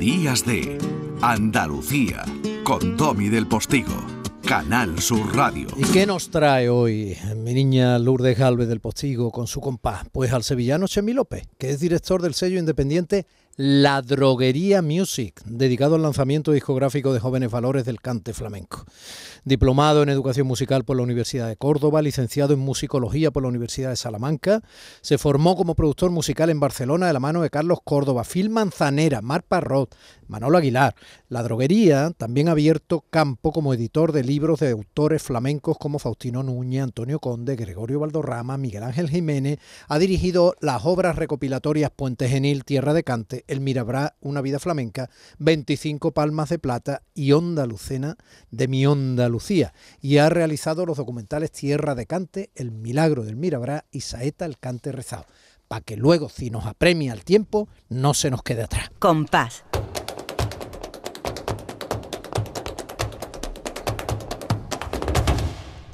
Días de Andalucía con Tommy del Postigo. Canal Sur Radio. ¿Y qué nos trae hoy mi niña Lourdes Galvez del Postigo con su compás? Pues al sevillano Chemi López, que es director del sello independiente La Droguería Music, dedicado al lanzamiento discográfico de jóvenes valores del cante flamenco diplomado en educación musical por la Universidad de Córdoba, licenciado en musicología por la Universidad de Salamanca. Se formó como productor musical en Barcelona de la mano de Carlos Córdoba, Phil Manzanera, Mar Parrot, Manolo Aguilar. La droguería también ha abierto campo como editor de libros de autores flamencos como Faustino Núñez, Antonio Conde, Gregorio Valdorrama, Miguel Ángel Jiménez. Ha dirigido las obras recopilatorias Puente Genil, Tierra de Cante, El Mirabrá, Una vida flamenca, 25 palmas de plata y Onda Lucena de mi Onda Lucía y ha realizado los documentales Tierra de Cante, El Milagro del Mirabrá y Saeta el Cante Rezado, para que luego, si nos apremia el tiempo, no se nos quede atrás. Compás.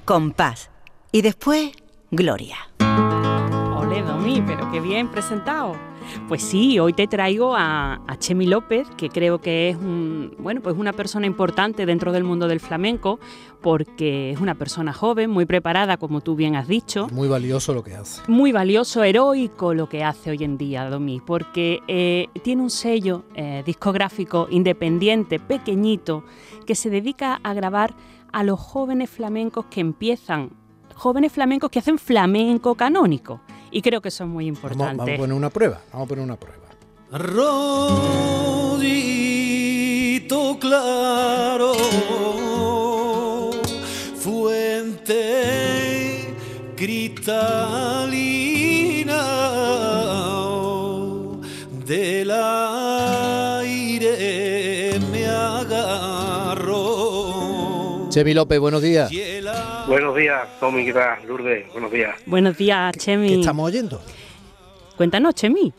Compás. Y después, Gloria. Ole, Domi, pero qué bien presentado. Pues sí, hoy te traigo a, Chemi López, que creo que es un, bueno, pues una persona importante dentro del mundo del flamenco, porque es una persona joven, muy preparada, como tú bien has dicho. Muy valioso lo que hace. Muy valioso, heroico lo que hace hoy en día, Domi, porque eh, tiene un sello eh, discográfico independiente, pequeñito, que se dedica a grabar a los jóvenes flamencos que empiezan, jóvenes flamencos que hacen flamenco canónico. Y creo que eso es muy importante. Vamos, a poner una prueba, vamos a poner una prueba. Rodito claro, fuente cristalina del aire me agarró. Chemi López, buenos días. Buenos días, Tommy, ¿qué tal? Lourdes, buenos días. Buenos días, Chemi. ¿Qué estamos oyendo? Cuéntanos, Chemi.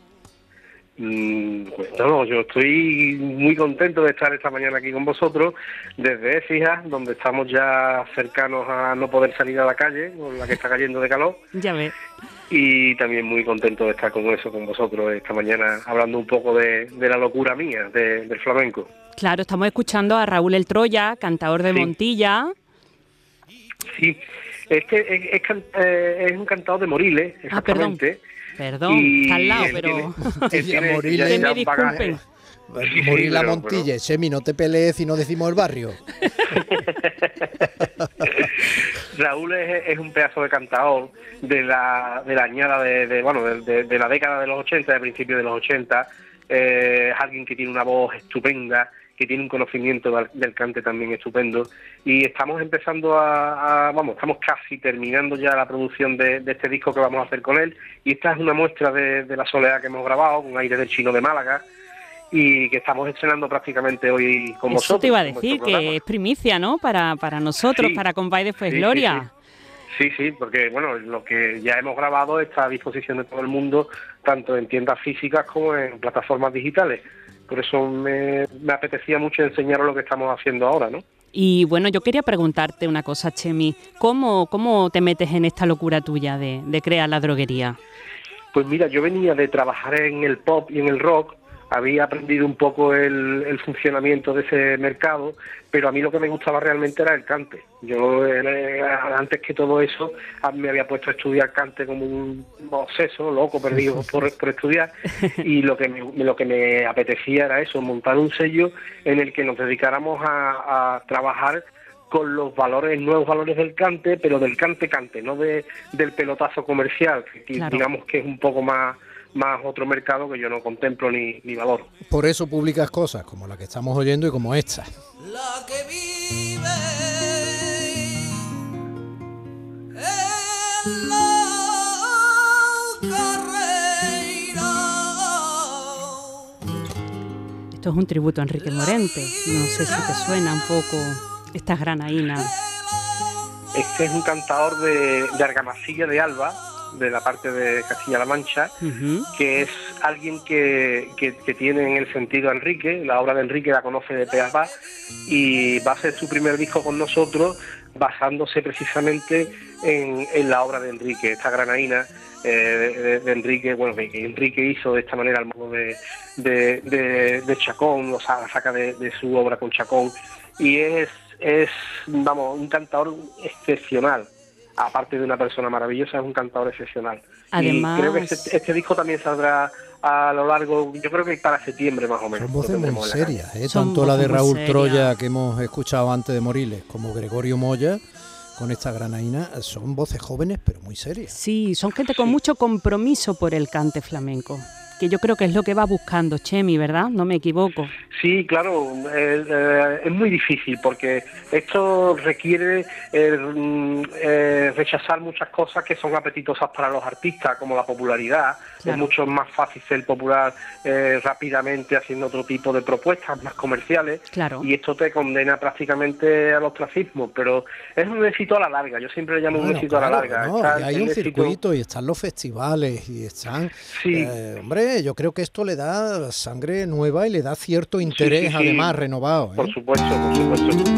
Mm, pues no, yo estoy muy contento de estar esta mañana aquí con vosotros desde Écija, donde estamos ya cercanos a no poder salir a la calle, con la que está cayendo de calor. Ya ves. Y también muy contento de estar con eso, con vosotros esta mañana, hablando un poco de, la locura mía del flamenco. Claro, estamos escuchando a Raúl El Troya, cantador de Montilla. Sí, es que es, eh, es, un cantado de Moriles, exactamente. Ah, perdón, perdón, está al lado, pero... Moriles, me disculpen. Morir la Montilla, Semi, no te pelees y no decimos el barrio. Raúl es, un pedazo de cantador de la, de la añada de, bueno, de, la década de los 80, de principios de los 80. Eh, es alguien que tiene una voz estupenda, que tiene un conocimiento del, cante también estupendo y estamos empezando a, vamos, estamos casi terminando ya la producción de, este disco que vamos a hacer con él y esta es una muestra de, la soledad que hemos grabado con aire del chino de Málaga y que estamos estrenando prácticamente hoy con Eso vosotros. te iba a decir que es primicia, ¿no? Para, para nosotros, para Compay después Gloria. Sí, sí, porque bueno, lo que ya hemos grabado está a disposición de todo el mundo, tanto en tiendas físicas como en plataformas digitales. Por eso me, apetecía mucho enseñaros lo que estamos haciendo ahora, ¿no? Y bueno, yo quería preguntarte una cosa, Chemi. ¿Cómo, cómo te metes en esta locura tuya de, de crear la droguería? Pues mira, yo venía de trabajar en el pop y en el rock había aprendido un poco el, funcionamiento de ese mercado, pero a mí lo que me gustaba realmente era el cante. Yo antes que todo eso me había puesto a estudiar cante como un obseso, loco, perdido por, estudiar, y lo que, me, lo que me apetecía era eso, montar un sello en el que nos dedicáramos a, trabajar con los valores, nuevos valores del cante, pero del cante cante, no de, del pelotazo comercial, que digamos que es un poco más más otro mercado que yo no contemplo ni, ni valoro. Por eso publicas cosas como la que estamos oyendo y como esta. La que vive en la Esto es un tributo a Enrique Morente. No sé si te suena un poco esta granaína. Este es un cantador de, de Argamasilla de Alba, de la parte de Castilla-La Mancha, que es alguien que, que, tiene en el sentido a Enrique, la obra de Enrique la conoce de pe y va a ser su primer disco con nosotros, basándose precisamente en, en la obra de Enrique, esta granaína eh, de, de Enrique, bueno, que que Enrique hizo de esta manera al modo de, de, de- de Chacón, o sea, la saca de, de su obra con Chacón, y es, es, vamos, un cantador excepcional. Aparte de una persona maravillosa, es un cantador excepcional. Además- Y creo que este, este disco también saldrá a lo largo, yo creo que para septiembre más o menos. Son voces muy serias, ¿eh? Tanto la de Raúl. Troya que hemos escuchado antes de Moriles como Gregorio Moya con esta granaína, son voces jóvenes pero muy serias. Sí, son gente con mucho compromiso por el cante flamenco, que yo creo que es lo que va buscando Chemi, ¿verdad? No me equivoco. Sí, claro, eh, eh, es muy difícil porque esto requiere eh, mm, eh, rechazar muchas cosas que son apetitosas para los artistas, como la popularidad. Claro. Es mucho más fácil ser popular eh, rápidamente haciendo otro tipo de propuestas más comerciales. Claro. Y esto te condena prácticamente al ostracismo, pero es un éxito a la larga. Yo siempre le llamo un éxito a la larga. no, hay un circuito y están los festivales y están... Sí. eh, yo creo que esto le da sangre nueva y le da cierto interés sí, sí. además renovado. ¿eh? Por supuesto, por supuesto.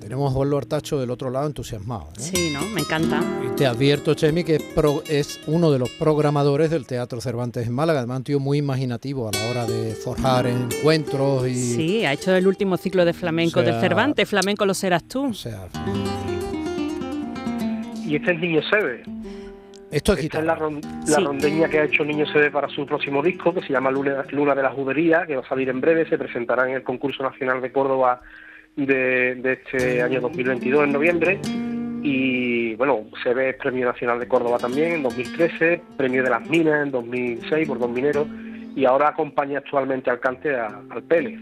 Tenemos a Osvaldo Artacho del otro lado entusiasmado. ¿eh? Sí, ¿no? Me encanta. Y te advierto, Chemi, que es, pro- es uno de los programadores del Teatro Cervantes en Málaga. Además, un tío muy imaginativo a la hora de forjar encuentros y... Sí, ha hecho el último ciclo de flamenco O sea- del Cervantes. Flamenco lo serás tú. O sea, Y este es Niño Sebe. esto es Esta es la, ron- la Sí. rondeña que ha hecho Niño Sede para su próximo disco, que se llama Luna, Luna de la Judería, que va a salir en breve, se presentará en el concurso nacional de Córdoba de, de este año 2022, en noviembre. Y bueno, se ve Premio Nacional de Córdoba también en 2013, Premio de las Minas en 2006 por Don Minero, y ahora acompaña actualmente al cante a- al Pele.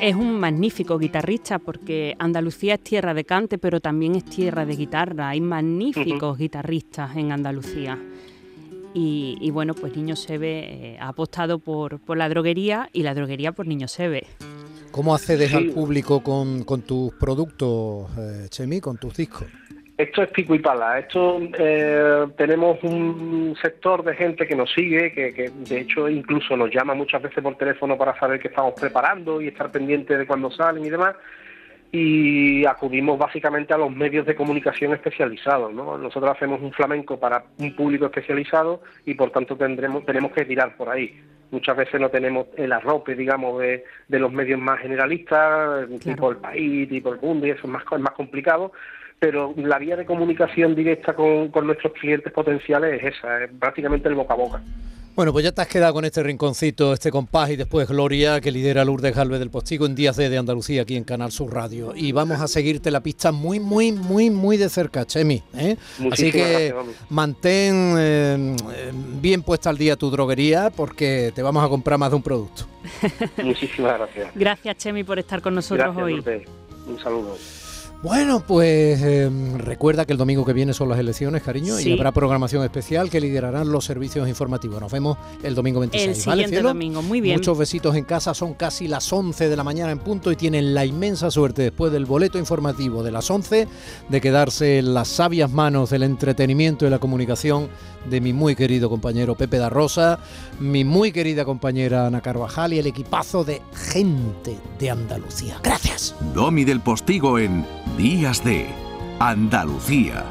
Es un magnífico guitarrista porque Andalucía es tierra de cante, pero también es tierra de guitarra. Hay magníficos guitarristas en Andalucía. Y, y bueno, pues Niño Sebe eh, ha apostado por, por la droguería y la droguería por Niño Sebe. ¿Cómo accedes Sí. al público con, con tus productos, eh, Chemi, con tus discos? Esto es pico y pala. Esto eh, tenemos un sector de gente que nos sigue, que, que de hecho incluso nos llama muchas veces por teléfono para saber qué estamos preparando y estar pendiente de cuándo salen y demás. Y acudimos básicamente a los medios de comunicación especializados. ¿no? Nosotros hacemos un flamenco para un público especializado y por tanto tendremos tenemos que tirar por ahí. Muchas veces no tenemos el arrope, digamos, de, de los medios más generalistas, tipo el país, tipo el mundo, y eso es más, es más complicado pero la vía de comunicación directa con, con nuestros clientes potenciales es esa, es prácticamente el boca a boca. Bueno, pues ya te has quedado con este rinconcito, este compás y después Gloria, que lidera Lourdes Galvez del Postigo en Días de, de Andalucía aquí en Canal Sur Radio. Y vamos a seguirte la pista muy, muy, muy, muy de cerca, Chemi. ¿eh? Así que gracias, mantén eh, eh, bien puesta al día tu droguería porque te vamos a comprar más de un producto. Muchísimas gracias. Gracias, Chemi, por estar con nosotros Gracias, hoy. Lourdes. Un saludo. Bueno, pues eh, recuerda que el domingo que viene son las elecciones, cariño, Sí. y habrá programación especial que liderarán los servicios informativos. Nos vemos el domingo 26. El ¿vale, siguiente cielo? domingo, muy bien. Muchos besitos en casa, son casi las 11 de la mañana en punto y tienen la inmensa suerte después del boleto informativo de las 11 de quedarse en las sabias manos del entretenimiento y la comunicación de mi muy querido compañero Pepe da Rosa, mi muy querida compañera Ana Carvajal y el equipazo de gente de Andalucía. Gracias. Domi del Postigo en Días de Andalucía.